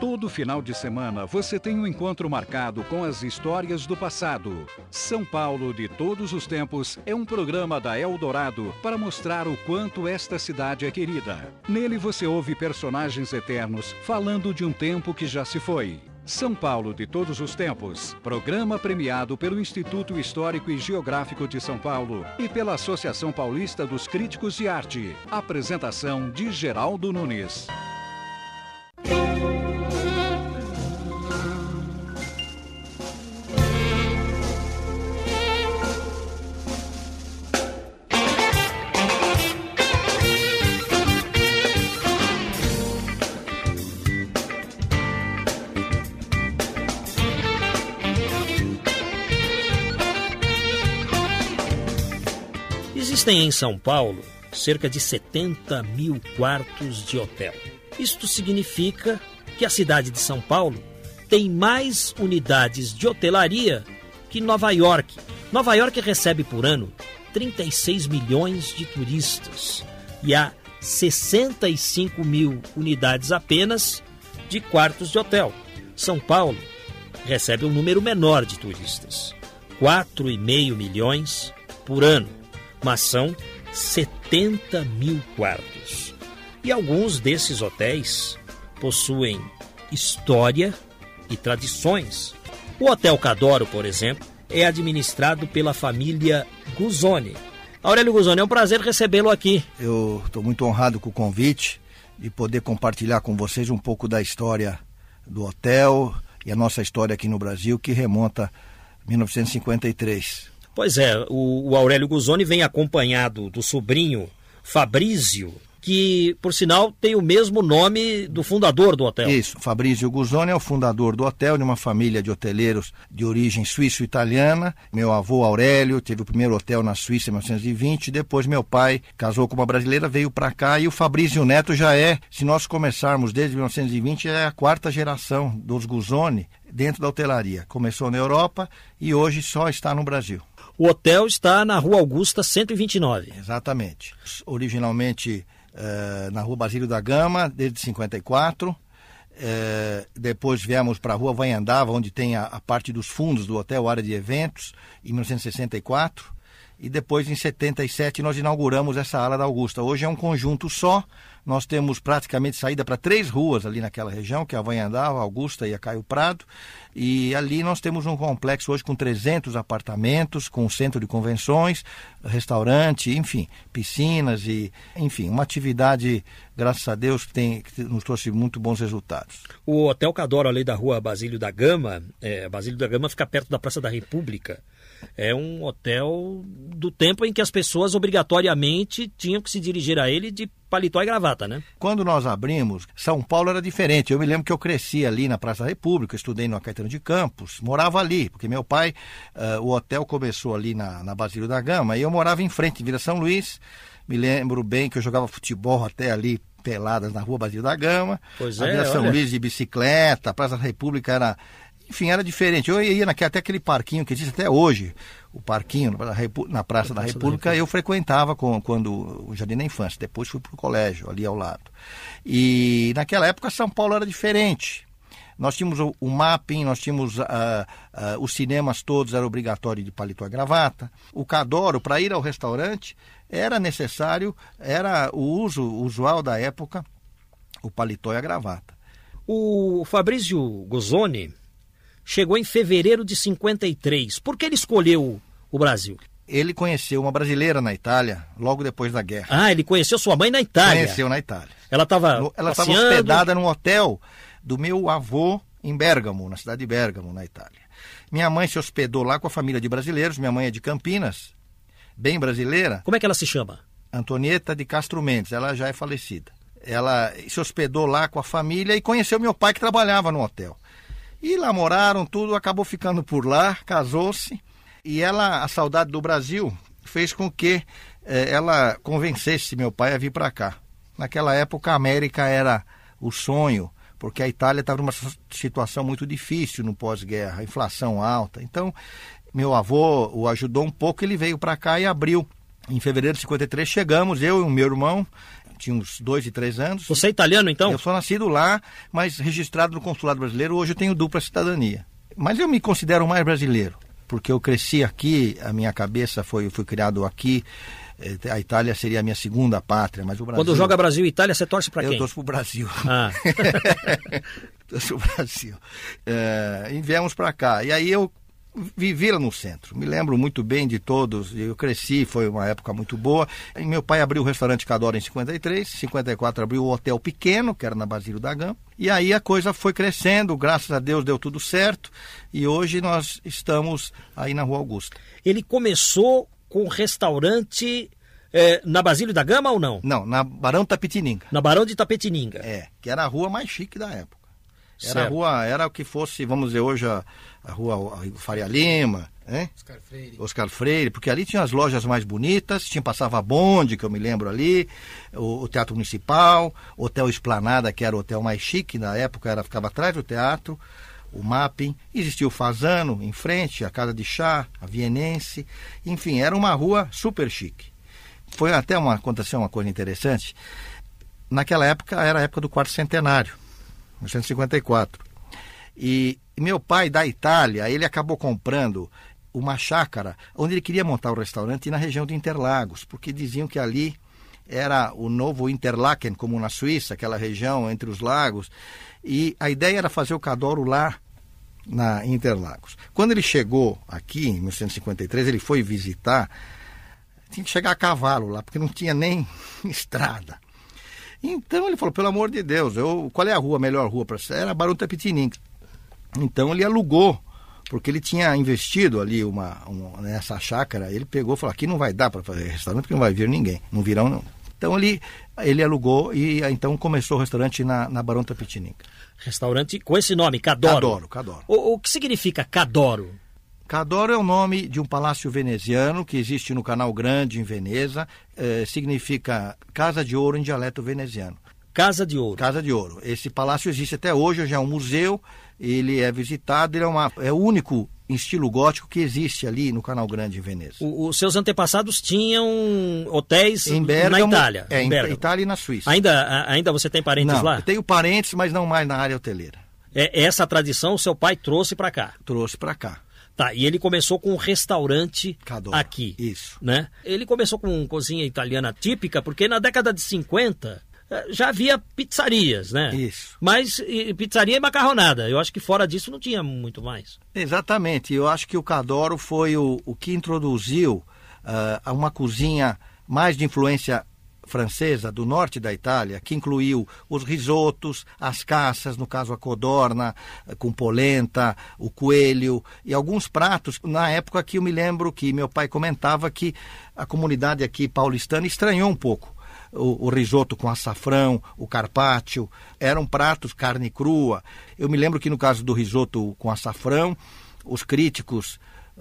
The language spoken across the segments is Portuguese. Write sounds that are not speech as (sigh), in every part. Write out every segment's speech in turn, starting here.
Todo final de semana você tem um encontro marcado com as histórias do passado. São Paulo de Todos os Tempos é um programa da Eldorado para mostrar o quanto esta cidade é querida. Nele você ouve personagens eternos falando de um tempo que já se foi. São Paulo de Todos os Tempos, programa premiado pelo Instituto Histórico e Geográfico de São Paulo e pela Associação Paulista dos Críticos de Arte. Apresentação de Geraldo Nunes. Existem em São Paulo cerca de 70 mil quartos de hotel. Isto significa que a cidade de São Paulo tem mais unidades de hotelaria que Nova York. Nova York recebe por ano 36 milhões de turistas e há 65 mil unidades apenas de quartos de hotel. São Paulo recebe um número menor de turistas, 4,5 milhões por ano mas são 70 mil quartos. E alguns desses hotéis possuem história e tradições. O Hotel Cadoro, por exemplo, é administrado pela família Guzoni. Aurélio Guzoni, é um prazer recebê-lo aqui. Eu estou muito honrado com o convite de poder compartilhar com vocês um pouco da história do hotel e a nossa história aqui no Brasil, que remonta a 1953. Pois é, o, o Aurélio Guzoni vem acompanhado do sobrinho Fabrício, que, por sinal, tem o mesmo nome do fundador do hotel. Isso, Fabrício Guzoni é o fundador do hotel, de uma família de hoteleiros de origem suíço-italiana. Meu avô Aurélio teve o primeiro hotel na Suíça em 1920, depois meu pai casou com uma brasileira, veio para cá e o Fabrício Neto já é, se nós começarmos desde 1920, é a quarta geração dos Guzoni dentro da hotelaria. Começou na Europa e hoje só está no Brasil. O hotel está na Rua Augusta 129. Exatamente. Originalmente uh, na Rua Basílio da Gama, desde 54. Uh, eh, depois viemos para a Rua Vanhandava, onde tem a, a, parte dos fundos do hotel, área de eventos, em 1964. E depois, em 77, nós inauguramos essa ala da Augusta. Hoje é um conjunto só, nós temos praticamente saída para três ruas ali naquela região, que é a Vanhandava, Augusta e a Caio Prado. E ali nós temos um complexo hoje com 300 apartamentos, com centro de convenções, restaurante, enfim, piscinas e, enfim, uma atividade, graças a Deus, que, tem, que nos trouxe muito bons resultados. O Hotel Cadoro, ali da rua Basílio da Gama, é, Basílio da Gama fica perto da Praça da República é um hotel do tempo em que as pessoas obrigatoriamente tinham que se dirigir a ele de paletó e gravata, né? Quando nós abrimos, São Paulo era diferente. Eu me lembro que eu cresci ali na Praça da República, estudei no Caetano de Campos, morava ali, porque meu pai, uh, o hotel começou ali na, na Basílio da Gama, e eu morava em frente, em Vila São Luís. Me lembro bem que eu jogava futebol até ali peladas na rua Basílio da Gama. Pois a é, Vila São olha. Luís de bicicleta, a Praça da República era enfim, era diferente. Eu ia naquele, até aquele parquinho que existe até hoje, o parquinho na Praça da República, eu frequentava com, quando o Jardim da Infância. Depois fui para o colégio, ali ao lado. E naquela época São Paulo era diferente. Nós tínhamos o, o mapping, nós tínhamos uh, uh, os cinemas todos, era obrigatório de paletó e gravata. O Cadoro, para ir ao restaurante, era necessário, era o uso usual da época, o paletó e a gravata. O Fabrício Gozoni, chegou em fevereiro de 53. Por que ele escolheu o Brasil? Ele conheceu uma brasileira na Itália logo depois da guerra. Ah, ele conheceu sua mãe na Itália. Conheceu na Itália. Ela estava Ela estava hospedada num hotel do meu avô em Bergamo, na cidade de Bergamo, na Itália. Minha mãe se hospedou lá com a família de brasileiros. Minha mãe é de Campinas, bem brasileira. Como é que ela se chama? Antonieta de Castro Mendes. Ela já é falecida. Ela se hospedou lá com a família e conheceu meu pai que trabalhava no hotel. E lá moraram, tudo, acabou ficando por lá, casou-se. E ela, a saudade do Brasil, fez com que eh, ela convencesse meu pai a vir para cá. Naquela época, a América era o sonho, porque a Itália estava numa situação muito difícil no pós-guerra, inflação alta. Então, meu avô o ajudou um pouco, ele veio para cá e abriu. Em fevereiro de 53 chegamos, eu e o meu irmão, tinha uns dois e três anos. Você é italiano, então? Eu sou nascido lá, mas registrado no consulado brasileiro. Hoje eu tenho dupla cidadania. Mas eu me considero mais brasileiro, porque eu cresci aqui, a minha cabeça foi, fui criado aqui. Eh, a Itália seria a minha segunda pátria, mas o Brasil... Quando joga Brasil e Itália, você torce para quem? Eu torço para o Brasil. Ah. (laughs) torço para o Brasil. É, e viemos para cá. E aí eu vivi lá no centro. Me lembro muito bem de todos. Eu cresci, foi uma época muito boa. E meu pai abriu o restaurante Cadora em 53, 54 abriu o Hotel Pequeno, que era na Basílio da Gama. E aí a coisa foi crescendo, graças a Deus deu tudo certo. E hoje nós estamos aí na Rua Augusta. Ele começou com restaurante é, na Basílio da Gama ou não? Não, na Barão Tapetininga. Na Barão de Tapetininga. É, que era a rua mais chique da época. Era Certo. a rua, era o que fosse, vamos dizer, hoje a, a rua Faria Lima, né? Oscar Freire. Oscar Freire, porque ali tinha as lojas mais bonitas, tinha passava bonde, que eu me lembro ali, o, o Teatro Municipal, Hotel Esplanada, que era o hotel mais chique na época, era ficava atrás do teatro, o Mapping, existia o Fazano em frente, a Casa de Chá, a Vienense, enfim, era uma rua super chique. Foi até uma aconteceu uma coisa interessante. Naquela época era a época do quarto centenário, 1954. E meu pai da Itália, ele acabou comprando uma chácara onde ele queria montar o restaurante na região de Interlagos, porque diziam que ali era o novo Interlaken, como na Suíça, aquela região entre os lagos. E a ideia era fazer o Cadoro lá na Interlagos. Quando ele chegou aqui, em 1953, ele foi visitar, tinha que chegar a cavalo lá, porque não tinha nem (laughs) estrada. Então ele falou, pelo amor de Deus, eu, qual é a rua, a melhor rua para ser? Era Barão Tapetininga. Então ele alugou, porque ele tinha investido ali uma, uma, nessa chácara, ele pegou e falou, aqui não vai dar para fazer restaurante, porque não vai vir ninguém, não virão não. Então ele, ele alugou e então começou o restaurante na, na Barão Tapetininga. Restaurante com esse nome, Cadoro. Cadoro, Cadoro. O, o que significa Cadoro? Cadoro é o nome de um palácio veneziano que existe no Canal Grande, em Veneza. Eh, significa Casa de Ouro em dialeto veneziano. Casa de Ouro. Casa de Ouro. Esse palácio existe até hoje, hoje é um museu, ele é visitado, ele é, uma, é o único em estilo gótico que existe ali no Canal Grande, em Veneza. O- os seus antepassados tinham hotéis Bergamo, na Itália. É, em Bergamo. Itália e na Suíça. Ainda, ainda você tem parentes não, lá? eu tenho parentes, mas não mais na área hoteleira. É, essa tradição seu pai trouxe para cá. Trouxe para cá. Tá, e ele começou com um restaurante aqui. Isso. Né? Ele começou com cozinha italiana típica, porque na década de 50 eh, já havia pizzarias, né? Isso. Mas e, pizzaria e macarronada. Eu acho que fora disso não tinha muito mais. Exatamente. Eu acho que o Cadoro foi o, o que introduziu ah, uma cozinha mais de influência francesa do norte da Itália, que incluiu os risotos, as caças, no caso a codorna, eh, com polenta, o coelho e alguns pratos. Na época que eu me lembro que meu pai comentava que a comunidade aqui paulistana estranhou um pouco o, o risoto com açafrão, o carpaccio, eram pratos carne crua. Eu me lembro que no caso do risoto com açafrão, os críticos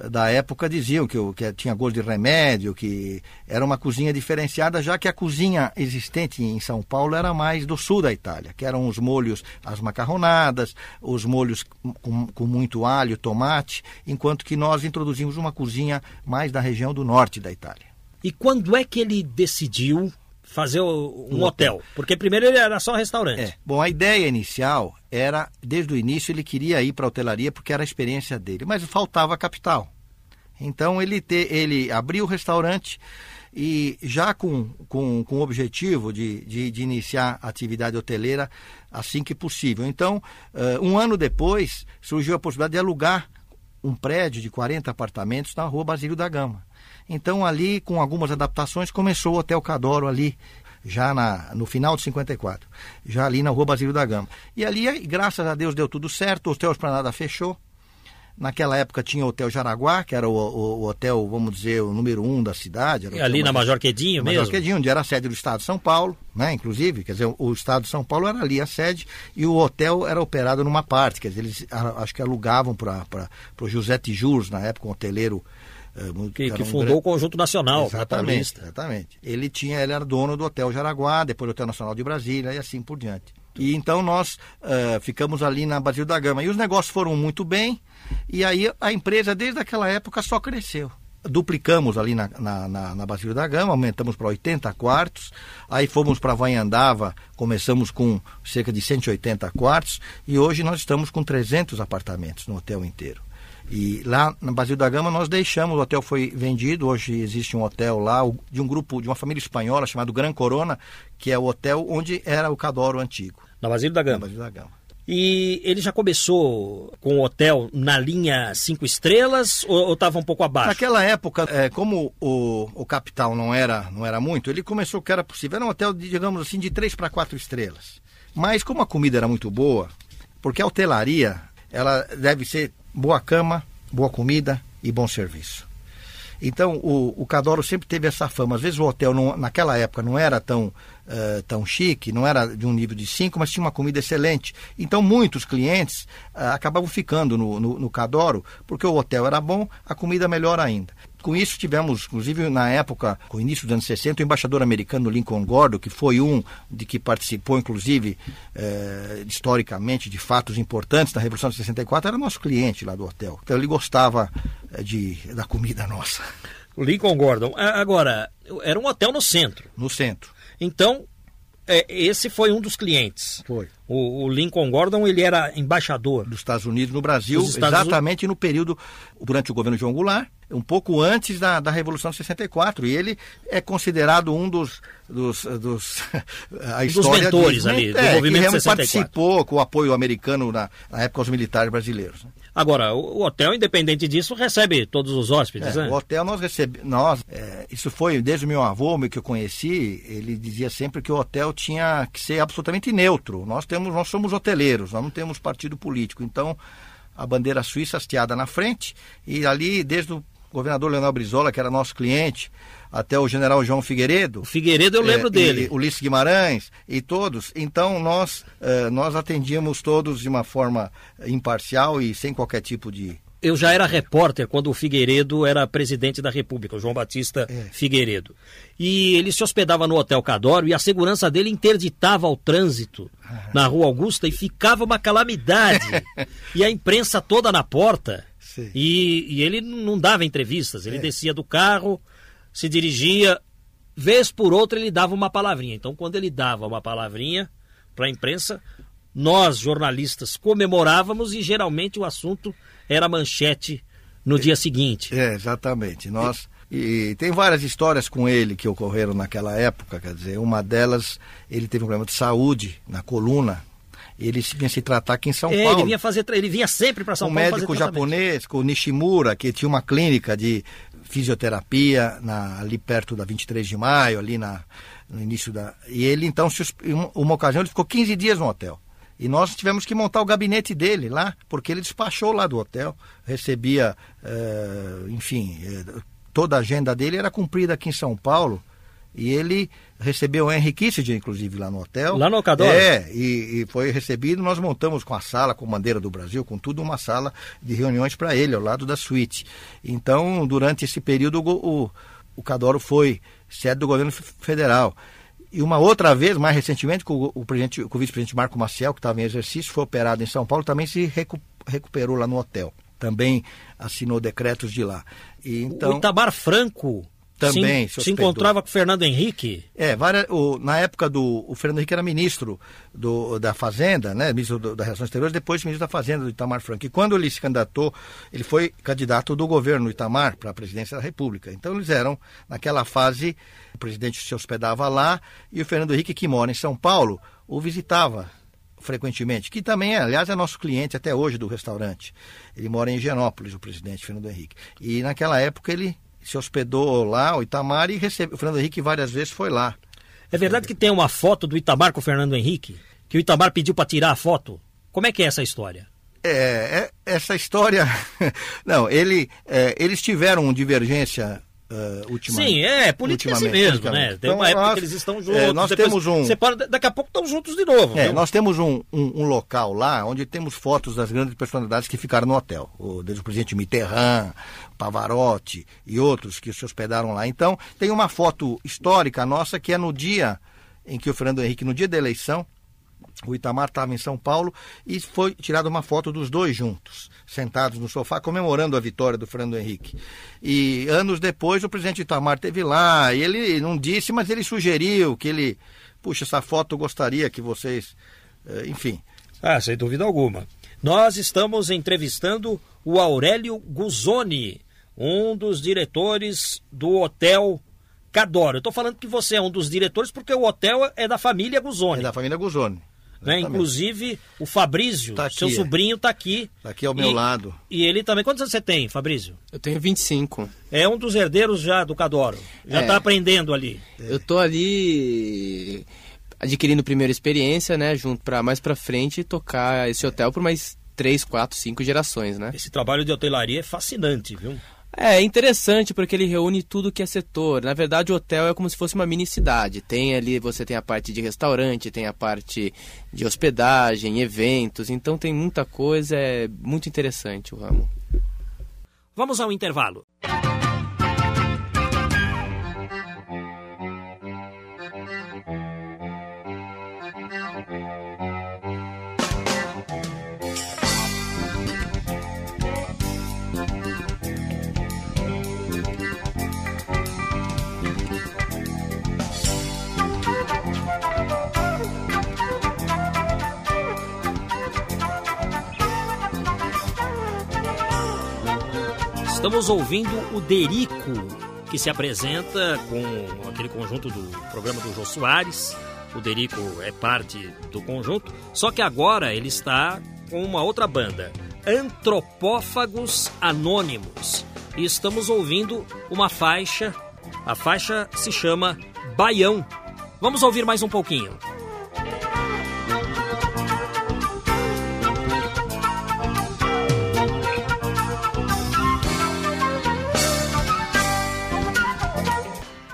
da época diziam que, que tinha gosto de remédio, que era uma cozinha diferenciada, já que a cozinha existente em São Paulo era mais do sul da Itália, que eram os molhos, as macarronadas, os molhos com, com muito alho, tomate, enquanto que nós introduzimos uma cozinha mais da região do norte da Itália. E quando é que ele decidiu fazer um, Um hotel? hotel. Porque primeiro ele era só restaurante. É. Bom, a ideia inicial era, desde o início, ele queria ir para a hotelaria porque era a experiência dele, mas faltava capital. Então ele, te, ele abriu o restaurante e já com, com, com o objetivo de, de, de iniciar a atividade hoteleira assim que possível. Então, eh, um ano depois, surgiu a possibilidade de alugar um prédio de 40 apartamentos na rua Basílio da Gama. Então, ali, com algumas adaptações, começou o Hotel Cadoro ali, já na, no final de 54, já ali na rua Basílio da Gama. E ali, graças a Deus, deu tudo certo, o Hotel Esplanada fechou. Naquela época tinha o Hotel Jaraguá, que era o, o- o hotel, vamos dizer, o número um da cidade. E ali na Major Quedinho Major mesmo? Quedinho, onde era a sede do Estado de São Paulo, né? Inclusive, quer dizer, o Estado de São Paulo era ali a sede e o hotel era operado numa parte, quer dizer, eles a- acho que alugavam para o José Tijurs, na época, um hoteleiro. eh, muito- Que, que um fundou gran- o Conjunto Nacional. Exatamente, paulista. exatamente. Ele tinha, ele era dono do Hotel Jaraguá, depois do Hotel Nacional de Brasília e assim por diante. E então nós eh, ficamos ali na Basílio da Gama. E os negócios foram muito bem, e aí a empresa, desde aquela época, só cresceu. duplicamos ali na, na, na, na Basílio da Gama, aumentamos para 80 quartos, aí fomos para Vanhandava, começamos com cerca de 180 quartos, e hoje nós estamos com 300 apartamentos no hotel inteiro. E lá na Basílio da Gama nós deixamos, o hotel foi vendido, hoje existe um hotel lá de um grupo, de uma família espanhola chamado Gran Corona, que é o hotel onde era o Cadoro antigo. Na Basílio da Gama? Na Basílio da Gama. E ele já começou com o hotel na linha cinco estrelas ou estava um pouco abaixo? Naquela época, é, como o, o capital não era, não era muito, ele começou o que era possível. Era um hotel, de, digamos assim, de três para quatro estrelas. Mas como a comida era muito boa, porque a hotelaria, ela deve ser boa cama, boa comida e bom serviço. Então, o, o Cadoro sempre teve essa fama. Às vezes o hotel, não, naquela época, não era tão, uh, tão chique, não era de um nível de cinco, mas tinha uma comida excelente. Então, muitos clientes uh, acabavam ficando no, no, no Cadoro, porque o hotel era bom, a comida melhor ainda. Com isso, tivemos, inclusive, na época, com o início dos anos 60, o embaixador americano Lincoln Gordon, que foi um de que participou, inclusive, eh, historicamente, de fatos importantes da Revolução de 64, era nosso cliente lá do hotel. Então, ele gostava eh, de, da comida nossa. O Lincoln Gordon. Agora, era um hotel no centro. No centro. Então, é, esse foi um dos clientes. Foi. O, o, Lincoln Gordon ele era embaixador dos Estados Unidos no Brasil, exatamente no período durante o governo João Goulart, um pouco antes da, da Revolução de 64. E ele é considerado um dos dos, dos (laughs) a história dos mentores ali é, do movimento que 64. participou com o apoio americano na, na época aos militares brasileiros. Agora, o hotel, independente disso, recebe todos os hóspedes, é, né? O hotel nós recebemos, nós, é, isso foi desde o meu avô, que eu conheci, ele dizia sempre que o hotel tinha que ser absolutamente neutro. Nós temos, nós somos hoteleiros, nós não temos partido político. Então, a bandeira suíça hasteada na frente e ali desde o governador Leonel Brizola, que era nosso cliente, até o general João Figueiredo. O Figueiredo eu lembro é, dele. Ulisses Guimarães e todos. Então nós, é, nós atendíamos todos de uma forma imparcial e sem qualquer tipo de. Eu já era repórter quando o Figueiredo era presidente da República, o João Batista é. Figueiredo. E ele se hospedava no Hotel Cadoro e a segurança dele interditava o trânsito ah. na Rua Augusta e ficava uma calamidade. (laughs) e a imprensa toda na porta. E, e, ele não dava entrevistas, ele é. descia do carro, se dirigia, vez por outra ele dava uma palavrinha. Então, quando ele dava uma palavrinha para a imprensa, nós, jornalistas, comemorávamos e geralmente o assunto era manchete no é, dia seguinte. É, exatamente. Nós. E tem várias histórias com ele que ocorreram naquela época, quer dizer, uma delas, ele teve um problema de saúde na coluna, ele vinha se tratar aqui em São é, Paulo. Ele vinha, fazer, ele vinha sempre para São um Paulo. Um médico japonês, com o Nishimura, que tinha uma clínica de fisioterapia na, ali perto da 23 de maio, ali na, no início da. E ele então, uma ocasião, ele ficou 15 dias no hotel. E nós tivemos que montar o gabinete dele lá, porque ele despachou lá do hotel, recebia, é, enfim, é, toda a agenda dele era cumprida aqui em São Paulo. E ele recebeu o Henry Kissinger, inclusive, lá no hotel. Lá no Ocador? É, e, e, foi recebido. Nós montamos com a sala, com bandeira do Brasil, com tudo, uma sala de reuniões para ele, ao lado da suíte. Então, durante esse período, o, o, o Cadoro foi sede do governo federal. E uma outra vez, mais recentemente, com o, presidente, com o vice-presidente Marco Maciel, que estava em exercício, foi operado em São Paulo, também se recu recuperou lá no hotel. Também assinou decretos de lá. E, então... O Itamar Franco também se, se, encontrava com o Fernando Henrique? É, várias, o, na época do. O Fernando Henrique era ministro do, da Fazenda, né? Ministro do, das Relações Exteriores, depois ministro da Fazenda do Itamar Franco. E quando ele se candidatou, ele foi candidato do governo Itamar para a presidência da República. Então eles eram, naquela fase, o presidente se hospedava lá e o Fernando Henrique, que mora em São Paulo, o visitava frequentemente, que também, é, aliás, é nosso cliente até hoje do restaurante. Ele mora em Higienópolis, o presidente Fernando Henrique. E naquela época ele se hospedou lá, o Itamar, e recebeu. O Fernando Henrique várias vezes foi lá. É verdade que tem uma foto do Itamar com o Fernando Henrique? Que o Itamar pediu para tirar a foto? Como é que é essa história? É, é essa história. (laughs) Não, ele, é, eles tiveram divergência uh, ultimamente. Sim, é, política é assim mesmo, né? Tem então, uma época nós, que eles estão é, juntos. É, nós temos um. Separa, daqui a pouco estão juntos de novo. É, nós temos um, um, um, local lá onde temos fotos das grandes personalidades que ficaram no hotel. O, desde o presidente Mitterrand, Pavarotti e outros que se hospedaram lá. Então, tem uma foto histórica nossa que é no dia em que o Fernando Henrique, no dia da eleição, O Itamar estava em São Paulo e foi tirada uma foto dos dois juntos, sentados no sofá, comemorando a vitória do Fernando Henrique. E anos depois o presidente Itamar teve lá, e ele não disse, mas ele sugeriu que ele, puxa, essa foto eu gostaria que vocês, eh, enfim. Ah, sem dúvida alguma. Nós estamos entrevistando o Aurélio Guzoni, um dos diretores do Hotel Cadoro. Eu estou falando que você é um dos diretores porque o hotel é da família Guzoni. É da família Guzoni. Né? Inclusive, o Fabrício, tá aqui, seu sobrinho, está aqui. Está aqui ao meu e, lado. E ele também. Quantos anos você tem, Fabrício? Eu tenho 25. É um dos herdeiros já do Cadoro. Já está é. aprendendo ali. Eu estou ali adquirindo primeira experiência, né? Junto para mais para frente tocar esse hotel por mais três, quatro, cinco gerações, né? Esse trabalho de hotelaria é fascinante, viu? É interessante porque ele reúne tudo que é setor. Na verdade, o hotel é como se fosse uma mini cidade. Tem ali, você tem a parte de restaurante, tem a parte de hospedagem, eventos. Então tem muita coisa, é muito interessante o ramo. Vamos ao intervalo. Estamos ouvindo o Derico, que se apresenta com aquele conjunto do programa do Jô Soares. O Derico é parte do conjunto, só que agora ele está com uma outra banda, Antropófagos Anônimos. E estamos ouvindo uma faixa, a faixa se chama Baião. Vamos ouvir mais um pouquinho.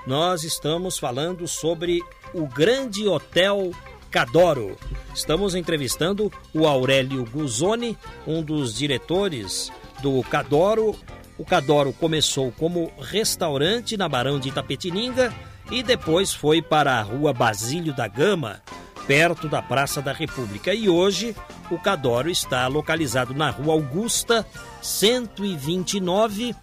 Nós estamos falando sobre o Grande Hotel Cadoro. Estamos entrevistando o Aurélio Guzoni, um dos diretores do Cadoro. O Cadoro começou como restaurante na Barão de Itapetininga e depois foi para a Rua Basílio da Gama, perto da Praça da República. E hoje o Cadoro está localizado na Rua Augusta, 129,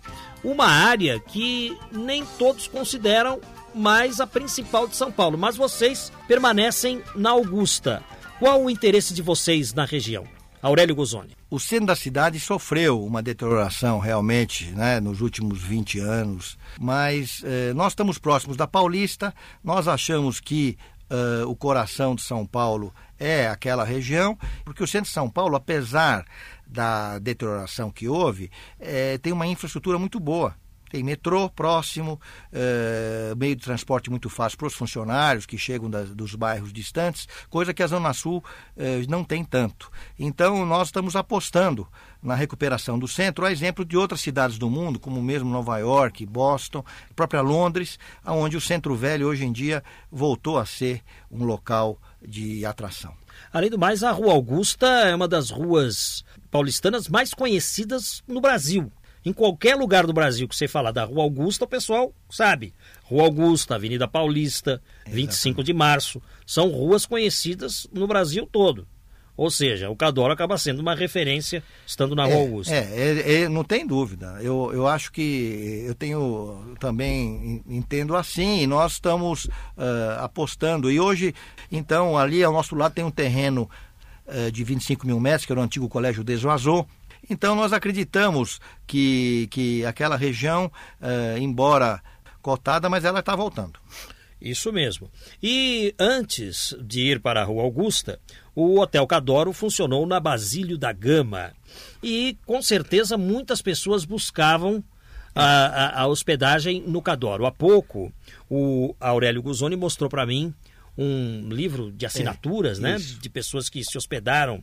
uma área que nem todos consideram mais a principal de São Paulo. Mas vocês permanecem na Augusta. Qual o interesse de vocês na região? Aurélio Guzoni. O centro da cidade sofreu uma deterioração realmente né, nos últimos 20 anos, mas eh, nós estamos próximos da Paulista, nós achamos que eh, o coração de São Paulo é aquela região, porque o centro de São Paulo, apesar da deterioração que houve, é, tem uma infraestrutura muito boa. Tem metrô próximo, é, meio de transporte muito fácil para os funcionários que chegam das, dos bairros distantes, coisa que a Zona Sul é, não tem tanto. Então, nós estamos apostando na recuperação do centro, a exemplo de outras cidades do mundo, como mesmo Nova York, Boston, própria Londres, onde o centro velho hoje em dia voltou a ser um local de atração. Além do mais, a Rua Augusta é uma das ruas paulistanas mais conhecidas no Brasil. Em qualquer lugar do Brasil que você falar da Rua Augusta, o pessoal sabe. Rua Augusta, Avenida Paulista, Exatamente. 25 de Março, são ruas conhecidas no Brasil todo. Ou seja, o Cadoro acaba sendo uma referência estando na Rua é, Augusta. É, é, é, não tem dúvida. Eu, eu acho que eu tenho também entendo assim, e nós estamos uh, apostando. E hoje, então, ali ao nosso lado tem um terreno de 25 mil metros, que era o antigo Colégio Desoazô. Então nós acreditamos que, que aquela região, uh, embora cotada, mas ela está voltando. Isso mesmo. E antes de ir para a Rua Augusta, o Hotel Cadoro funcionou na Basílio da Gama. E com certeza muitas pessoas buscavam a, a, a hospedagem no Cadoro. Há pouco, o Aurélio Guzoni mostrou para mim um livro de assinaturas, é, né? De pessoas que se hospedaram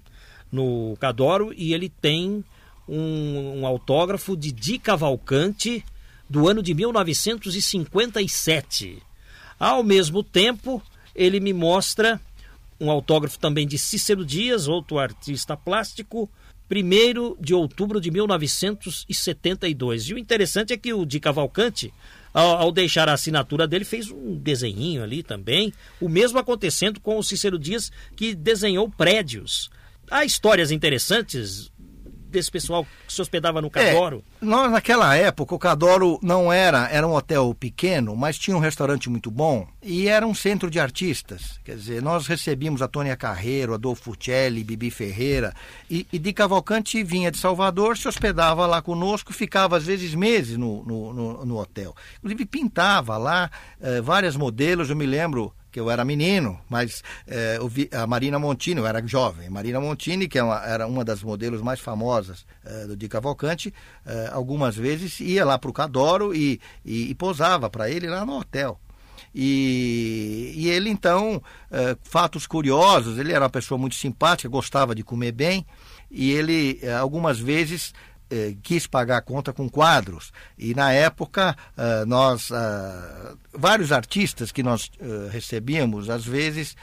no Cadoro e ele tem um, um autógrafo de Di Cavalcante do ano de 1957. Ao mesmo tempo, ele me mostra um autógrafo também de Cícero Dias, outro artista plástico, 1 de outubro de 1972. E o interessante é que o Di Cavalcante, ao, ao, deixar a assinatura dele, fez um desenhinho ali também. O mesmo acontecendo com o Cícero Dias, que desenhou prédios. Há histórias interessantes desse pessoal que se hospedava no Cadoro? É, nós, naquela época, o Cadoro não era, era um hotel pequeno, mas tinha um restaurante muito bom e era um centro de artistas. Quer dizer, nós recebíamos a Tônia Carreiro, Adolfo Fucelli, Bibi Ferreira e, e de Cavalcante vinha de Salvador, se hospedava lá conosco, ficava às vezes meses no, no, no, no hotel. Inclusive pintava lá eh, várias modelos, eu me lembro que eu era menino, mas é, vi, a Marina Montini, eu era jovem, Marina Montini, que é uma, era uma das modelos mais famosas é, do Di Cavalcante, é, algumas vezes ia lá para o Cadoro e, e, e posava para ele lá no hotel. E, e ele então, fatos curiosos, ele era uma pessoa muito simpática, gostava de comer bem, e ele algumas vezes eh, quis pagar a conta com quadros. E na época, uh, nós, uh, vários artistas que nós recebíamos, às vezes,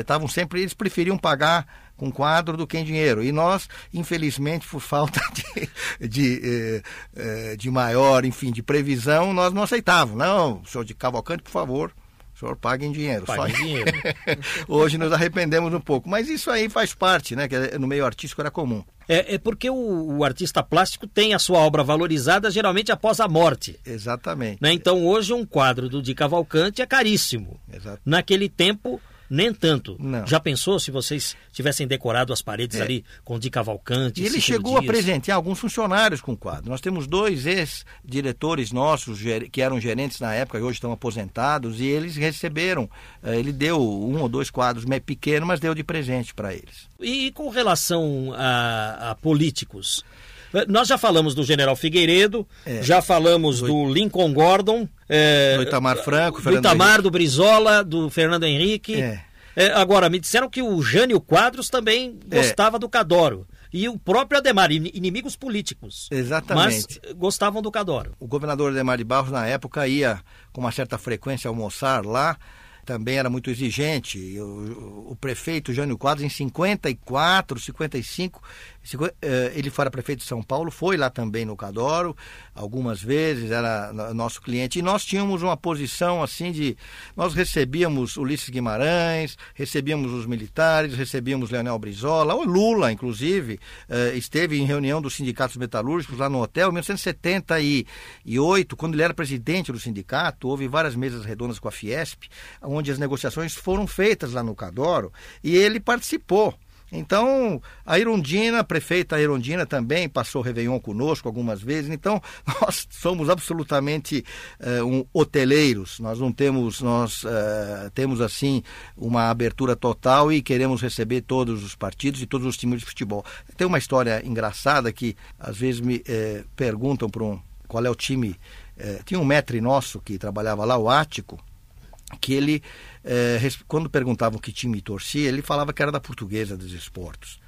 estavam sempre, eles preferiam pagar com quadro do que em dinheiro. E nós, infelizmente, por falta (laughs) de, de, de maior, enfim, de previsão, nós não aceitávamos. Não, senhor de Cavalcante, por favor, o senhor paga em dinheiro. Paga em dinheiro. (laughs) Hoje nos arrependemos um pouco. Mas isso aí faz parte, né? Que no meio artístico era comum. É, é porque o, o, artista plástico tem a sua obra valorizada geralmente após a morte. Exatamente. Né? Então hoje um quadro do Di Cavalcante é caríssimo. Exato. Naquele tempo nem tanto. Não. Já pensou se vocês tivessem decorado as paredes é. ali com Di Cavalcante? E ele chegou Dias? a presentear alguns funcionários com o quadro. Nós temos dois ex-diretores nossos, que eram gerentes na época, e hoje estão aposentados, e eles receberam. Eh, ele deu um ou dois quadros pequenos, mas deu de presente para eles. E com relação a, a políticos? Eh, nós já falamos do General Figueiredo, é. já falamos do Lincoln Gordon, é, do Itamar Franco, do Itamar, Henrique. do Brizola, do Fernando Henrique. É. É, agora, me disseram que o Jânio Quadros também É. gostava do Cadoro. E o próprio Ademar, inimigos políticos. Exatamente. Mas gostavam do Cadoro. O governador Ademar de Barros, na época, ia com uma certa frequência almoçar lá também era muito exigente. O, o, prefeito Jânio Quadros, em 54, 55, eh, ele fora prefeito de São Paulo, foi lá também no Cadoro, algumas vezes, era nosso cliente. E nós tínhamos uma posição assim de. Nós recebíamos Ulisses Guimarães, recebíamos os militares, recebíamos Leonel Brizola, o Lula, inclusive, eh, esteve em reunião dos sindicatos metalúrgicos lá no hotel em 1978, quando ele era presidente do sindicato, houve várias mesas redondas com a Fiesp, onde as negociações foram feitas lá no Cadoro, e ele participou. Então, a Irondina, a prefeita Irondina também passou o Réveillon conosco algumas vezes. Então, (laughs) nós somos absolutamente uh, um, hoteleiros. Nós não temos, nós uh, temos assim uma abertura total e queremos receber todos os partidos e todos os times de futebol. Tem uma história engraçada que às vezes me uh, perguntam para um qual é o time. tinha um metre nosso que trabalhava lá, o Ático, que ele, eh, quando perguntavam que time torcia, ele falava que era da portuguesa dos esportes.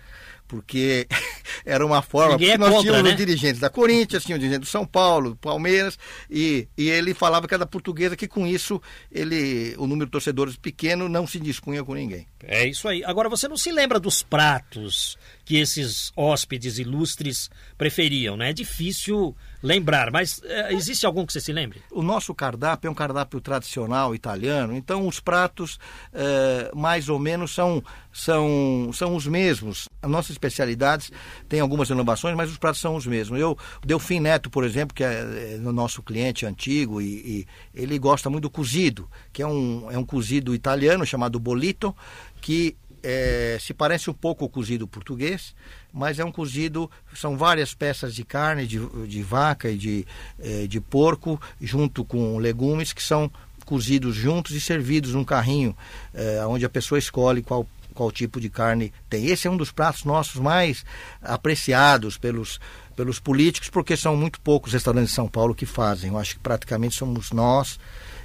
Porque (laughs) era uma forma. Ninguém porque é nós contra, tínhamos né? os dirigentes da Corinthians, tínhamos o dirigente do São Paulo, do Palmeiras, e, e ele falava que era da portuguesa, que com isso ele, o número de torcedores pequeno não se dispunha com ninguém. É isso aí. Agora, você não se lembra dos pratos que esses hóspedes ilustres preferiam, né? É difícil lembrar, mas é, existe algum que você se lembre? O nosso cardápio é um cardápio tradicional italiano, então os pratos é, mais ou menos são, são, são os mesmos. As nossas especialidades têm algumas inovações, mas os pratos são os mesmos. Eu, o Delfim Neto, por exemplo, que é, é nosso cliente antigo, e, e, ele gosta muito do cozido, que é um, é um cozido italiano chamado bolito, que é, se parece um pouco o cozido português, mas é um cozido, são várias peças de carne, de, de vaca e de, é, de porco, junto com legumes, que são cozidos juntos e servidos num carrinho, é, onde a pessoa escolhe qual, qual tipo de carne tem. Esse é um dos pratos nossos mais apreciados pelos, pelos políticos, porque são muito poucos restaurantes de São Paulo que fazem. Eu acho que praticamente somos nós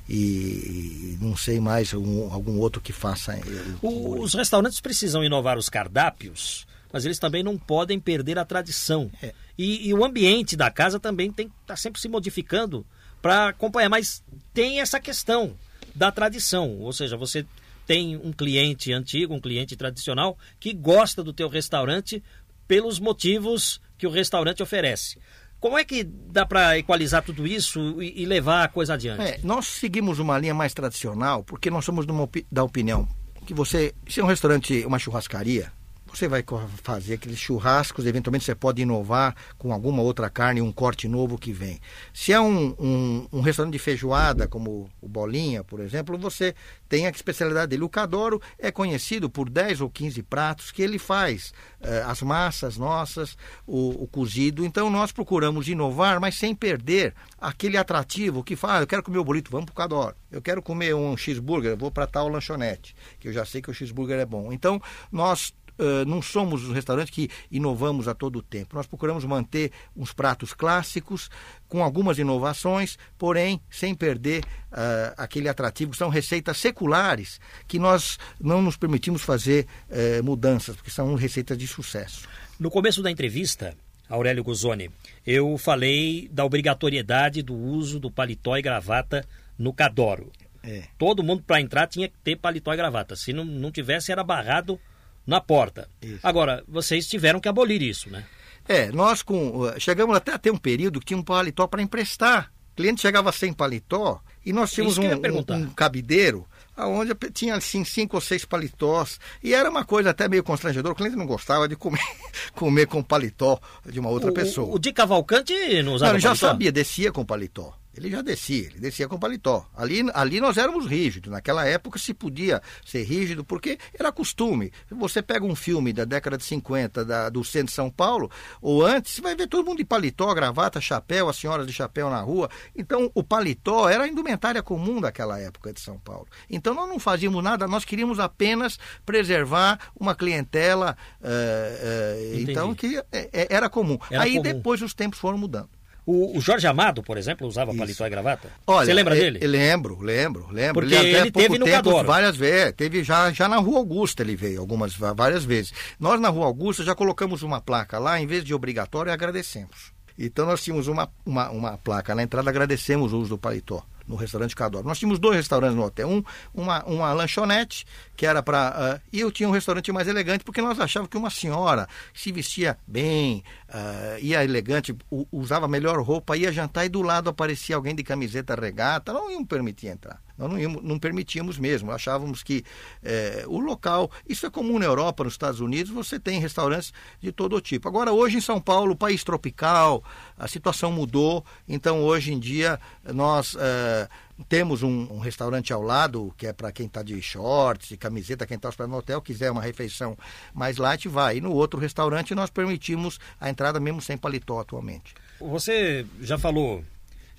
e não sei mais algum, algum outro que faça. O, os restaurantes precisam inovar os cardápios, mas eles também não podem perder a tradição. É. E, e, o ambiente da casa também tem que estar tá sempre se modificando para acompanhar. Mas tem essa questão da tradição, ou seja, você tem um cliente antigo, um cliente tradicional que gosta do teu restaurante pelos motivos que o restaurante oferece. Como é que dá para equalizar tudo isso e, e, levar a coisa adiante? É, nós seguimos uma linha mais tradicional porque nós somos uma, da opinião que você, se é um restaurante, uma churrascaria, você vai fazer aqueles churrascos, eventualmente você pode inovar com alguma outra carne, um corte novo que vem. Se é um, um, um restaurante de feijoada, como o Bolinha, por exemplo, você tem a especialidade dele. O Cadoro é conhecido por 10 ou 15 pratos que ele faz, eh, as massas nossas, o, o, cozido. Então nós procuramos inovar, mas sem perder aquele atrativo que fala, ah, eu quero comer o bolito, vamos para o Cadoro. Eu quero comer um cheeseburger, vou para tal lanchonete, que eu já sei que o cheeseburger é bom. Então nós Uh, não somos um restaurante que inovamos a todo tempo. Nós procuramos manter uns pratos clássicos, com algumas inovações, porém sem perder uh, aquele atrativo. São receitas seculares que nós não nos permitimos fazer uh, mudanças, porque são receitas de sucesso. No começo da entrevista, Aurélio Guzoni, eu falei da obrigatoriedade do uso do paletó e gravata no Cadoro. É. Todo mundo para entrar tinha que ter paletó e gravata. Se não, não tivesse, era barrado na porta. Isso. Agora, vocês tiveram que abolir isso, né? É, nós com, uh, chegamos até a ter um período que tinha um paletó para emprestar. O cliente chegava sem paletó e nós tínhamos um, um, um, cabideiro onde tinha assim cinco ou seis paletós e era uma coisa até meio constrangedora. O cliente não gostava de comer, (laughs) comer com paletó de uma outra o, pessoa. O, o de Cavalcante não usava não, ele já sabia, descia com paletó. Ele já descia, ele descia com paletó. Ali, ali nós éramos rígidos. Naquela época se podia ser rígido, porque era costume. Você pega um filme da década de 50 da, do centro de São Paulo, ou antes, você vai ver todo mundo de paletó, gravata, chapéu, as senhoras de chapéu na rua. Então, o paletó era a indumentária comum daquela época de São Paulo. Então, nós não fazíamos nada, nós queríamos apenas preservar uma clientela, uh, uh, então, que uh, era comum. Era Aí comum. depois os tempos foram mudando. O, o, Jorge Amado, por exemplo, usava Isso. paletó e gravata? Olha, Você lembra dele? Lembro, lembro, lembro. Porque ele, ele teve no tempo, várias vezes, teve já, já na Rua Augusta ele veio algumas várias vezes. Nós na Rua Augusta já colocamos uma placa lá, em vez de obrigatório, agradecemos. Então nós tínhamos uma, uma, uma placa na entrada, agradecemos o uso do paletó no restaurante Cadoro. Nós tínhamos dois restaurantes no hotel. Um, uma, uma lanchonete, que era para. Uh, e eu tinha um restaurante mais elegante, porque nós achávamos que uma senhora se vestia bem, uh, ia elegante, usava melhor roupa, ia jantar e do lado aparecia alguém de camiseta regata, não iam permitir entrar. Nós não, íamos, não permitíamos mesmo, achávamos que é, o local, isso é comum na Europa, nos Estados Unidos, você tem restaurantes de todo tipo. Agora, hoje em São Paulo, país tropical, a situação mudou, então hoje em dia nós é, temos um, um, restaurante ao lado, que é para quem está de shorts e camiseta, quem está hospedado no hotel, quiser uma refeição mais light, vai. E no outro restaurante nós permitimos a entrada mesmo sem paletó atualmente. Você já falou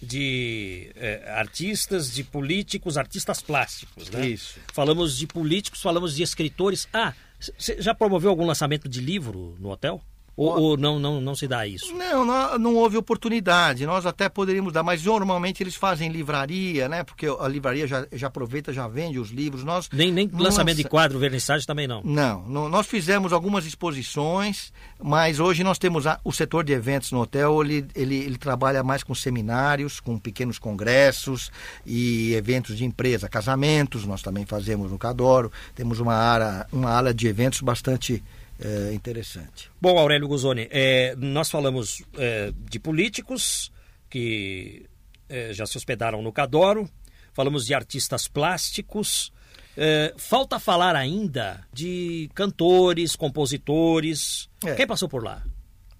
de é, artistas, de políticos, artistas plásticos, né? Isso. Falamos de políticos, falamos de escritores. Ah, você já promoveu algum lançamento de livro no hotel? Ou, ou, não, não, não se dá isso? Não, não, não, houve oportunidade. Nós até poderíamos dar, mas normalmente eles fazem livraria, né? Porque a livraria já, já aproveita, já vende os livros. Nós nem nem lançamento lança... de quadro, vernissagem também não. não. não. Nós fizemos algumas exposições, mas hoje nós temos a, o setor de eventos no hotel. Ele, ele, ele trabalha mais com seminários, com pequenos congressos e eventos de empresa, casamentos. Nós também fazemos no Cadoro. Temos uma área, uma área de eventos bastante é, interessante. Bom, Aurélio Guzoni, é, nós falamos é, de políticos que é, já se hospedaram no Cadoro, falamos de artistas plásticos. É, falta falar ainda de cantores, compositores. É. Quem passou por lá?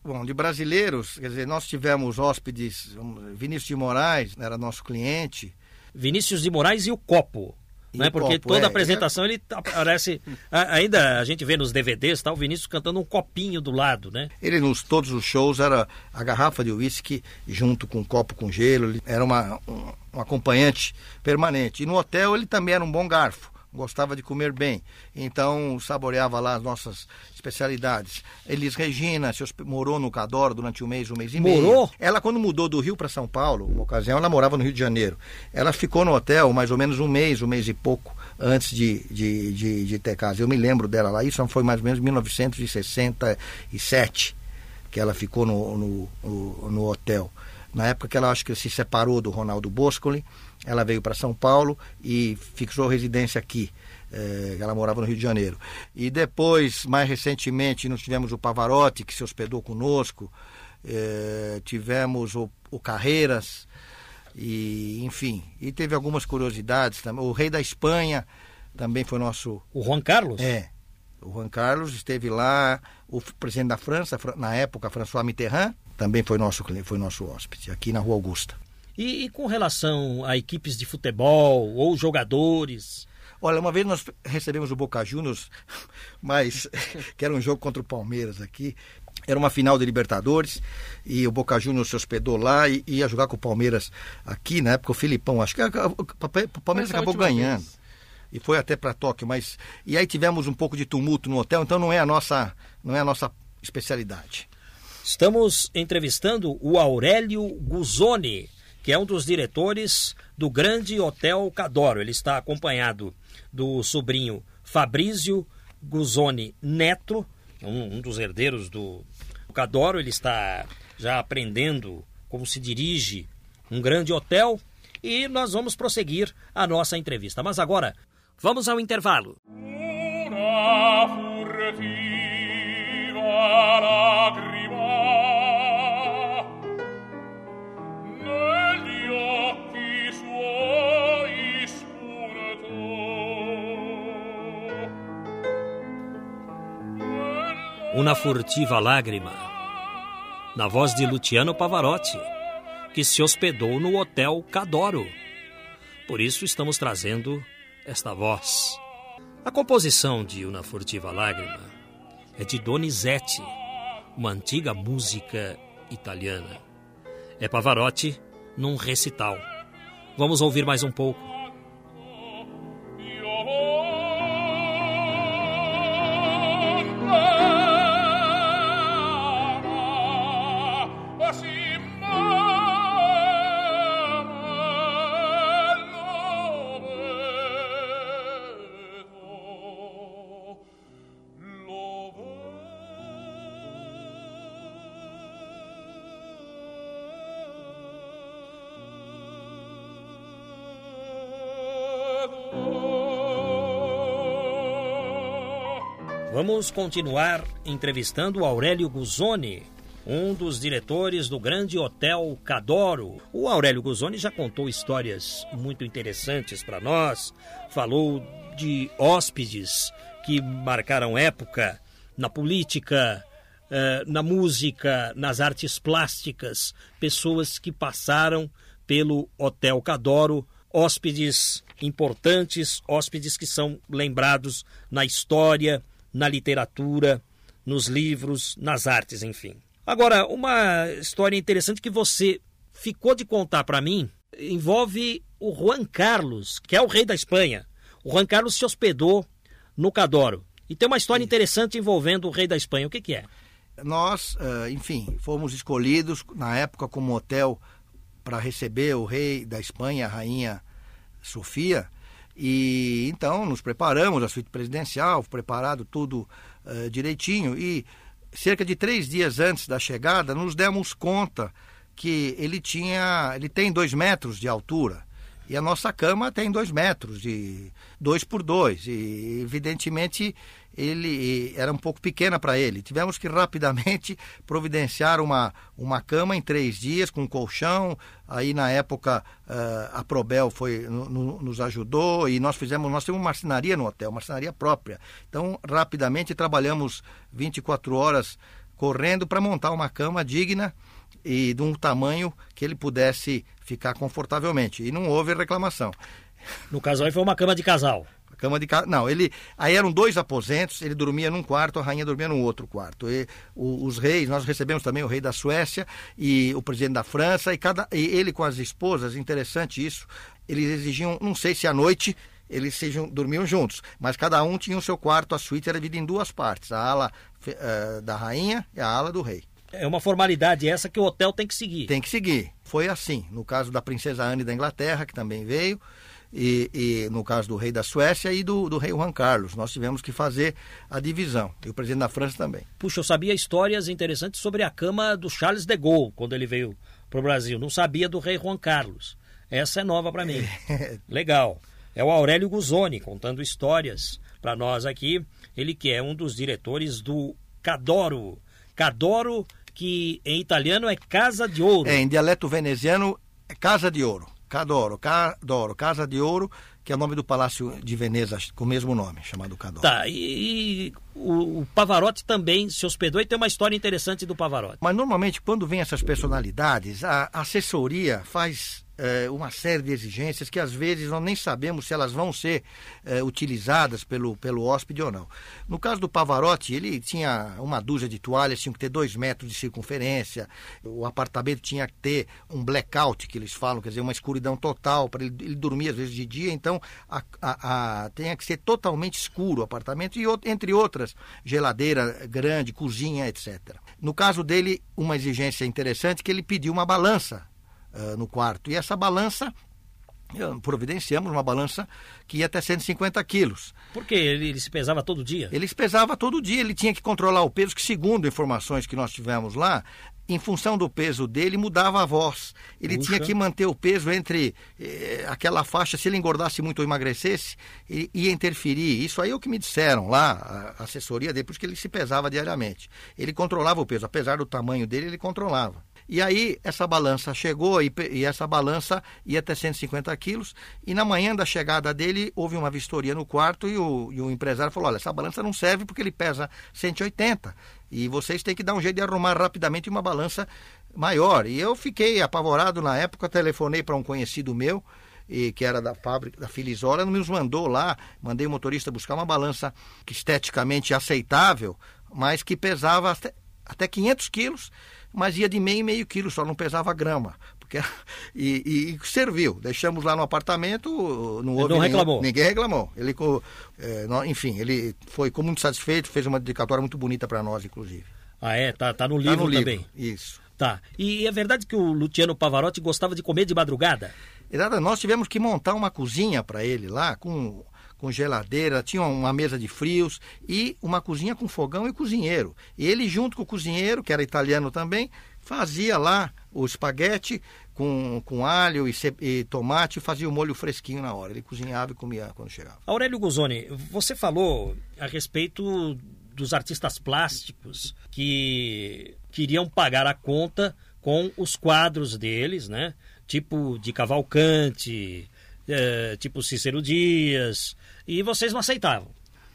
Bom, de brasileiros, quer dizer, nós tivemos hóspedes, Vinícius de Moraes era nosso cliente. Vinícius de Moraes e o Copo né? Porque copo, toda é, apresentação ele aparece. ainda a gente vê nos DVDs, tá, o Vinícius cantando um copinho do lado, né? Ele nos todos os shows era a garrafa de uísque junto com um copo com gelo, era uma, um, um acompanhante permanente. E no hotel ele também era um bom garfo gostava de comer bem, então saboreava lá as nossas especialidades. Elis Regina se morou no Cadoro durante um mês, um mês e meio. Morou? Ela, quando mudou do Rio para São Paulo, uma ocasião, ela morava no Rio de Janeiro. Ela ficou no hotel mais ou menos um mês, um mês e pouco, antes de, de, de, de ter casa. Eu me lembro dela lá, isso foi mais ou menos 1967, que ela ficou no, no, no, no hotel. Na época que ela acho que se separou do Ronaldo Boscoli, ela veio para São Paulo e fixou residência aqui. É, ela morava no Rio de Janeiro. E depois, mais recentemente, nós tivemos o Pavarotti, que se hospedou conosco, é, tivemos o, o Carreiras, e enfim, e teve algumas curiosidades também. O rei da Espanha também foi nosso. O Juan Carlos? É. O Juan Carlos esteve lá, o presidente da França, na época, François Mitterrand, também foi nosso, foi nosso hóspede, aqui na Rua Augusta. E, e com relação a equipes de futebol ou jogadores? Olha, uma vez nós recebemos o Boca Juniors, (laughs) mas que era um jogo contra o Palmeiras aqui. Era uma final de Libertadores e o Boca Juniors se hospedou lá e ia jogar com o Palmeiras aqui, na época o Filipão, acho que o Palmeiras acabou ganhando. Vez. E foi até para Tóquio, mas e aí tivemos um pouco de tumulto no hotel, então não é a nossa, não é a nossa especialidade. Estamos entrevistando o Aurélio Guzoni, que é um dos diretores do Grande Hotel Cadoro. Ele está acompanhado do sobrinho Fabrício Guzoni Neto, um, um dos herdeiros do Cadoro. Ele está já aprendendo como se dirige um grande hotel e nós vamos prosseguir a nossa entrevista. Mas agora, vamos ao intervalo. Furtiva lágrima, na voz de Luciano Pavarotti, que se hospedou no Hotel Cadoro. Por isso estamos trazendo esta voz. A composição de Una Furtiva Lágrima é de Donizete, uma antiga música italiana. É Pavarotti num recital. Vamos ouvir mais um pouco. Vamos continuar entrevistando Aurélio Guzoni, um dos diretores do grande hotel Cadoro. O Aurélio Guzoni já contou histórias muito interessantes para nós, falou de hóspedes que marcaram época na política, eh, na música, nas artes plásticas, pessoas que passaram pelo Hotel Cadoro, hóspedes importantes, hóspedes que são lembrados na história na literatura, nos livros, nas artes, enfim. Agora, uma história interessante que você ficou de contar para mim envolve o Juan Carlos, que é o rei da Espanha. O Juan Carlos se hospedou no Cadoro. E tem uma história interessante envolvendo o rei da Espanha. O que, que é? Nós, eh, enfim, fomos escolhidos na época como hotel para receber o rei da Espanha, a rainha Sofia, e então nos preparamos, a suíte presidencial, preparado tudo uh, direitinho. E cerca de três dias antes da chegada, nos demos conta que ele tinha, ele tem dois metros de altura. E a nossa cama tem dois metros, de dois por dois. E evidentemente ele era um pouco pequena para ele. Tivemos que rapidamente (laughs) providenciar uma, uma cama em três dias com um colchão. Aí na época uh, a Probel foi no, nos ajudou e nós fizemos nós temos uma marcenaria no hotel, marcenaria própria. Então rapidamente trabalhamos 24 horas correndo para montar uma cama digna e de um tamanho que ele pudesse ficar confortavelmente. E não houve reclamação. No caso aí foi uma cama de casal. Cama de casa. Não, ele. Aí eram dois aposentos, ele dormia num quarto, a rainha dormia num outro quarto. E, o, os reis, nós recebemos também o rei da Suécia e o presidente da França, e, cada, e ele com as esposas, interessante isso, eles exigiam, não sei se à noite eles sejam, dormiam juntos, mas cada um tinha o seu quarto, a suíte era dividida em duas partes, a ala uh, da rainha e a ala do rei. É uma formalidade essa que o hotel tem que seguir. Tem que seguir. Foi assim. No caso da princesa Anne da Inglaterra, que também veio, e, e, no caso do rei da Suécia e do, do, rei Juan Carlos. Nós tivemos que fazer a divisão. E o presidente da França também. Puxa, eu sabia histórias interessantes sobre a cama do Charles de Gaulle, quando ele veio para o Brasil. Não sabia do rei Juan Carlos. Essa é nova para mim. (laughs) Legal. é o Aurélio Guzoni, contando histórias para nós aqui. Ele que é um dos diretores do Cadoro. Cadoro, que em italiano é Casa de Ouro. É, em dialeto veneziano é Casa de Ouro. Cadoro, Cadoro, Casa de Ouro, que é o nome do Palácio de Veneza, com o mesmo nome, chamado Cadoro. Tá, e, e o, o, Pavarotti também se hospedou e tem uma história interessante do Pavarotti. Mas normalmente, quando vem essas personalidades, a assessoria faz é, uma série de exigências que às vezes nós nem sabemos se elas vão ser é, utilizadas pelo, pelo hóspede ou não. No caso do Pavarotti, ele tinha uma dúzia de toalhas, tinha que ter dois metros de circunferência, o apartamento tinha que ter um blackout, que eles falam, quer dizer, uma escuridão total, para ele, ele dormir às vezes de dia, então a, a, a, tinha que ser totalmente escuro o apartamento, e entre outras, geladeira grande, cozinha, etc. No caso dele, uma exigência interessante que ele pediu uma balança uh, no quarto. E essa balança providenciamos uma balança que ia até 150 quilos. Porque ele, ele, se pesava todo dia? Ele se pesava todo dia, ele tinha que controlar o peso, que segundo informações que nós tivemos lá, em função do peso dele, mudava a voz. Ele Puxa. tinha que manter o peso entre eh, aquela faixa, se ele engordasse muito ou emagrecesse, ia interferir. Isso aí é o que me disseram lá, a assessoria dele, porque ele se pesava diariamente. Ele controlava o peso, apesar do tamanho dele, ele controlava. E aí essa balança chegou e, e, essa balança ia até 150 quilos. E na manhã da chegada dele houve uma vistoria no quarto e o, e o empresário falou: olha, essa balança não serve porque ele pesa 180 e vocês têm que dar um jeito de arrumar rapidamente uma balança maior. E eu fiquei apavorado na época, telefonei para um conhecido meu e que era da fábrica da Filisola, nos mandou lá, mandei o motorista buscar uma balança esteticamente aceitável, mas que pesava até, até 500 quilos mas ia de meio e meio quilo, só não pesava grama. Porque, e, e serviu. Deixamos lá no apartamento, não houve não reclamou. Ninguém, ninguém reclamou. Ele, é, enfim, ele foi muito satisfeito, fez uma dedicatória muito bonita para nós, inclusive. Ah, é? Tá, tá no livro, tá no livro também. Isso. Tá. E é verdade que o Luciano Pavarotti gostava de comer de madrugada? Nós tivemos que montar uma cozinha para ele lá, com com geladeira, tinha uma mesa de frios e uma cozinha com fogão e cozinheiro. E ele, junto com o cozinheiro, que era italiano também, fazia lá o espaguete com, com alho e, e, tomate e fazia o molho fresquinho na hora. Ele cozinhava e comia quando chegava. Aurélio Guzoni, você falou a respeito dos artistas plásticos que queriam pagar a conta com os quadros deles, né? Tipo de Cavalcante, é, tipo Cícero Dias, e vocês não aceitavam.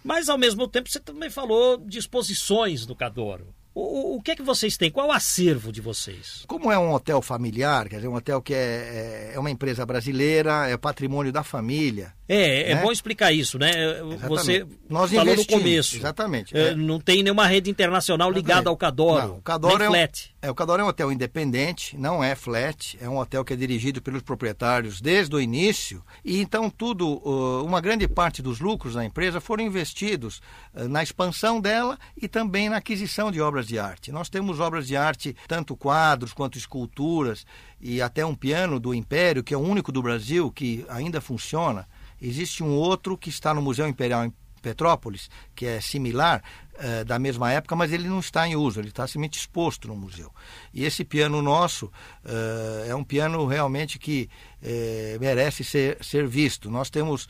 Mas, ao mesmo tempo, você também falou de exposições do Cadoro. O, o que é que vocês têm? Qual é o acervo de vocês? Como é um hotel familiar, quer dizer, um hotel que é, é, é uma empresa brasileira, é patrimônio da família. É, é né? bom explicar isso, né? Exatamente. Você Nós falou no começo. Exatamente. É, não tem nenhuma rede internacional ligada ao Cadoro. Não, o Cadoro é um. É, o Cadoro é um hotel independente, não é flat, é um hotel que é dirigido pelos proprietários desde o início. E então tudo, uma grande parte dos lucros da empresa foram investidos eh, na expansão dela e também na aquisição de obras de arte. Nós temos obras de arte, tanto quadros quanto esculturas e até um piano do Império, que é o único do Brasil que ainda funciona. Existe um outro que está no Museu Imperial Petrópolis, que é similar, uh, da mesma época, mas ele não está em uso, ele está simplesmente exposto no museu. E esse piano nosso uh, é um piano realmente que uh, merece ser, ser visto. Nós temos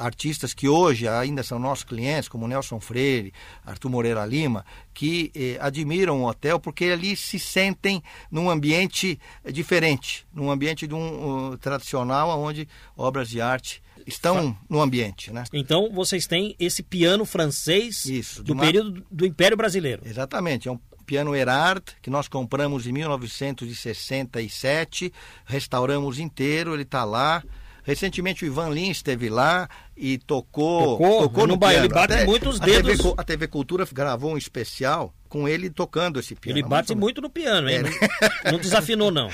artistas que hoje ainda são nossos clientes, como Nelson Freire, Arthur Moreira Lima, que admiram o hotel porque ali se sentem num ambiente diferente, num ambiente de um, tradicional, onde obras de arte estão no ambiente, né? Então vocês têm esse piano francês Isso, do uma... período do Império Brasileiro. Exatamente, é um piano Erard que nós compramos em 1967, restauramos inteiro, ele está lá. Recentemente o Ivan Lins esteve lá e tocou, tocou, tocou no, no piano. Ele bate Até, muitos dedos. A TV, a TV Cultura gravou um especial com ele tocando esse piano. Ele bate muito, no piano, hein? É. Não, não, desafinou, não,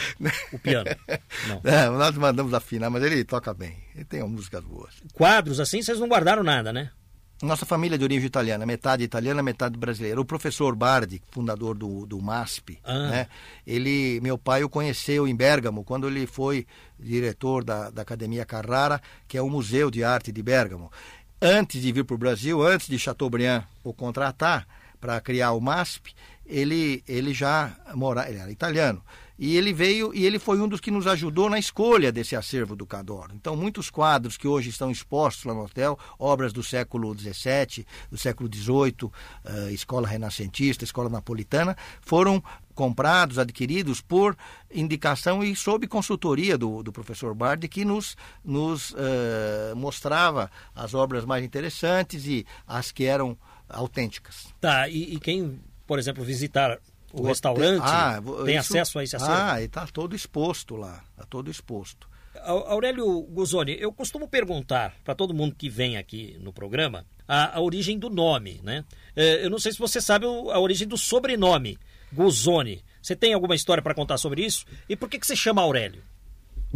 o piano. Não. (laughs) É, nós mandamos afinar, mas ele toca bem. Ele tem músicas boas. Quadros assim, vocês não guardaram nada, né? Nossa família é de origem italiana, metade italiana, metade brasileira. O professor Bardi, fundador do, do MASP, ah. né? Ele, meu pai o conheceu em Bergamo, quando ele foi diretor da, da Academia Carrara, que é o Museu de Arte de Bergamo. Antes de vir para o Brasil, antes de Chateaubriand o contratar para criar o MASP, ele, ele já morava, ele era italiano, E ele veio e ele foi um dos que nos ajudou na escolha desse acervo do Cadoro. Então, muitos quadros que hoje estão expostos lá no hotel, obras do século XVII, do século XVIII, uh, escola renascentista, escola napolitana, foram comprados, adquiridos por indicação e sob consultoria do, do professor Bardi, que nos, nos uh, mostrava as obras mais interessantes e as que eram autênticas. Tá, e, e quem, por exemplo, visitar o, o restaurante ah, tem isso, acesso a esse acervo? Ah, está todo exposto lá, está todo exposto. Aurélio Guzoni, eu costumo perguntar para todo mundo que vem aqui no programa a, a origem do nome, né? É, eu não sei se você sabe a origem do sobrenome, Guzoni. Você tem alguma história para contar sobre isso? E por que, que você chama Aurélio?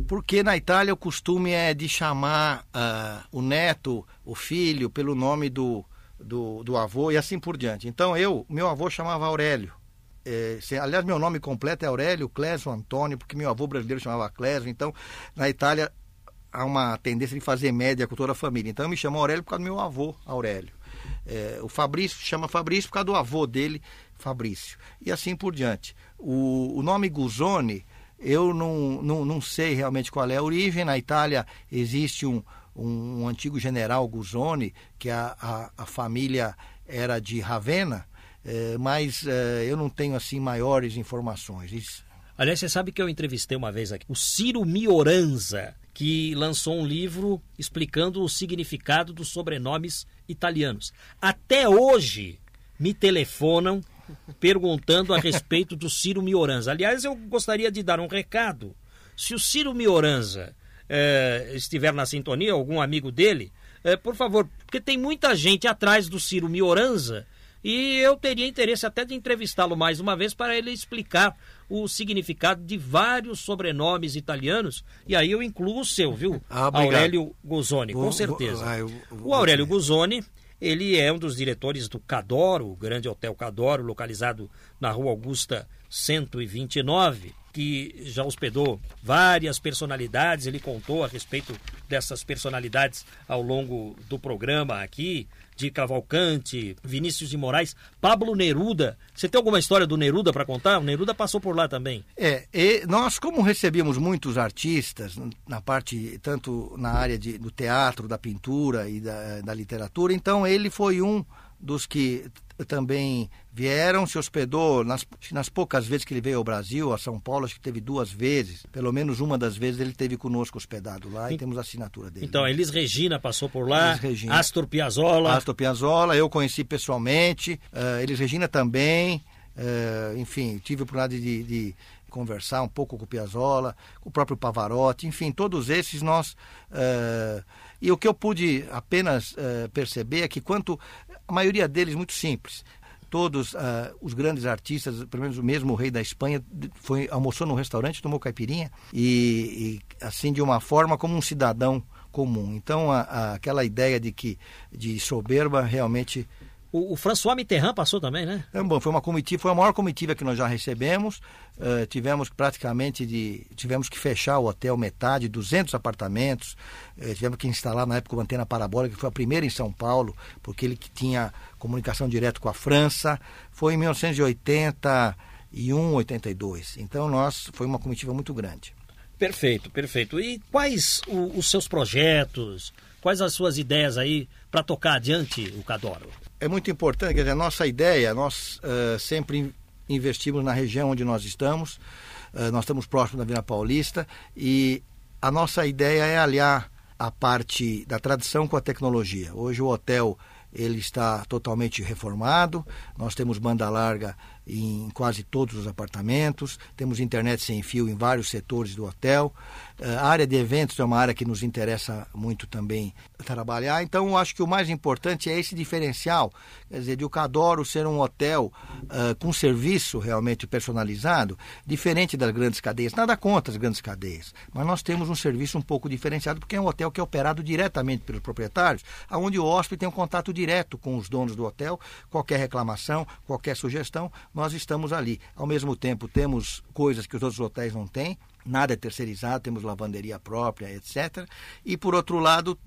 Porque na Itália o costume é de chamar uh, o neto, o filho, pelo nome do, do, do avô e assim por diante. Então eu, meu avô chamava Aurélio. É, aliás, meu nome completo é Aurélio Clésio Antônio, porque meu avô brasileiro chamava Clésio. Então, na Itália há uma tendência de fazer média com toda a família. Então, eu me chamo Aurélio por causa do meu avô, Aurélio. É, o Fabrício chama Fabrício por causa do avô dele, Fabrício. E assim por diante. O, o nome Guzoni, eu não, não, não sei realmente qual é a origem. Na Itália existe um, um, um antigo general Guzoni, que a, a, a família era de Ravenna, é, mas é, eu não tenho assim maiores informações. Isso... Aliás, você sabe que eu entrevistei uma vez aqui o Ciro Mioranza, que lançou um livro explicando o significado dos sobrenomes italianos. Até hoje me telefonam perguntando a respeito do Ciro Mioranza. Aliás, eu gostaria de dar um recado. Se o Ciro Mioranza é, estiver na sintonia, algum amigo dele, é, por favor, porque tem muita gente atrás do Ciro Mioranza e eu teria interesse até de entrevistá-lo mais uma vez para ele explicar o significado de vários sobrenomes italianos. E aí eu incluo o seu, viu? Ah, Aurélio Guzoni, com certeza. Vou, ah, eu, o Aurélio Guzoni, ele é um dos diretores do Cadoro, o grande hotel Cadoro, localizado na Rua Augusta 129 que já hospedou várias personalidades. Ele contou a respeito dessas personalidades ao longo do programa aqui, de Cavalcante, Vinícius de Moraes, Pablo Neruda. Você tem alguma história do Neruda para contar? O Neruda passou por lá também. É, nós como recebíamos muitos artistas na parte tanto na área de, do teatro, da pintura e da, da literatura, então ele foi um dos que também vieram, se hospedou nas, nas poucas vezes que ele veio ao Brasil, a São Paulo, acho que teve duas vezes. Pelo menos uma das vezes ele teve conosco hospedado lá e, e temos a assinatura dele. Então, Elis Regina passou por lá, Regina. Astor Piazzolla. Astor Piazzolla, eu conheci pessoalmente, uh, Elis Regina também. Uh, enfim, tive a oportunidade de, de, conversar um pouco com o Piazzolla, com o próprio Pavarotti, enfim, todos esses nós. Uh, e o que eu pude apenas uh, perceber é que quanto a maioria deles muito simples, todos uh, os grandes artistas, pelo menos o mesmo rei da Espanha, foi almoçou num restaurante, tomou caipirinha e, e assim de uma forma como um cidadão comum. Então a, a, aquela ideia de que de soberba realmente o, o, François Mitterrand passou também, né? É, bom, foi uma comitiva, foi a maior comitiva que nós já recebemos. Uh, tivemos praticamente de. Tivemos que fechar o hotel metade, 200 apartamentos. Uh, tivemos que instalar na época uma antena parabólica, que foi a primeira em São Paulo, porque ele que tinha comunicação direta com a França. Foi em 1981, 82. Então, nós, foi uma comitiva muito grande. Perfeito, perfeito. E quais o, os seus projetos? Quais as suas ideias aí para tocar adiante o Cadoro? É muito importante, quer dizer, a nossa ideia, nós uh, sempre investimos na região onde nós estamos, uh, nós estamos próximos da Vila Paulista e a nossa ideia é aliar a parte da tradição com a tecnologia. Hoje o hotel ele está totalmente reformado, nós temos banda larga em quase todos os apartamentos, temos internet sem fio em vários setores do hotel. Eh, a área de eventos é uma área que nos interessa muito também trabalhar. Então, eu acho que o mais importante é esse diferencial, quer dizer, de o Cadoro ser um hotel uh, com serviço realmente personalizado, diferente das grandes cadeias. Nada contra as grandes cadeias, mas nós temos um serviço um pouco diferenciado, porque é um hotel que é operado diretamente pelos proprietários, onde o hóspede tem um contato direto com os donos do hotel, qualquer reclamação, qualquer sugestão, nós estamos ali. Ao mesmo tempo, temos coisas que os outros hotéis não têm, nada é terceirizado, temos lavanderia própria, etc. E, por outro lado,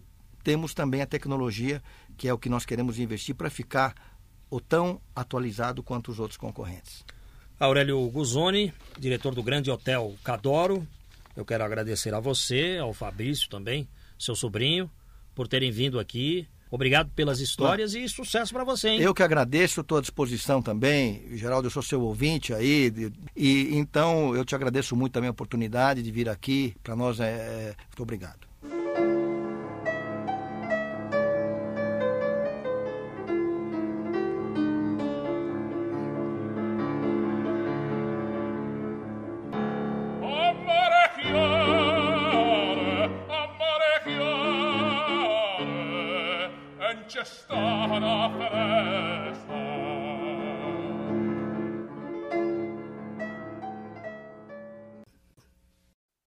temos também a tecnologia, que é o que nós queremos investir para ficar o tão atualizado quanto os outros concorrentes. Aurélio Guzoni, diretor do Grande Hotel Cadoro. Eu quero agradecer a você, ao Fabrício também, seu sobrinho, por terem vindo aqui. Obrigado pelas histórias e sucesso para você, hein? Eu que agradeço, estou à disposição também. Geraldo, eu sou seu ouvinte aí. E então eu te agradeço muito também a oportunidade de vir aqui. Para nós é, é. Muito obrigado.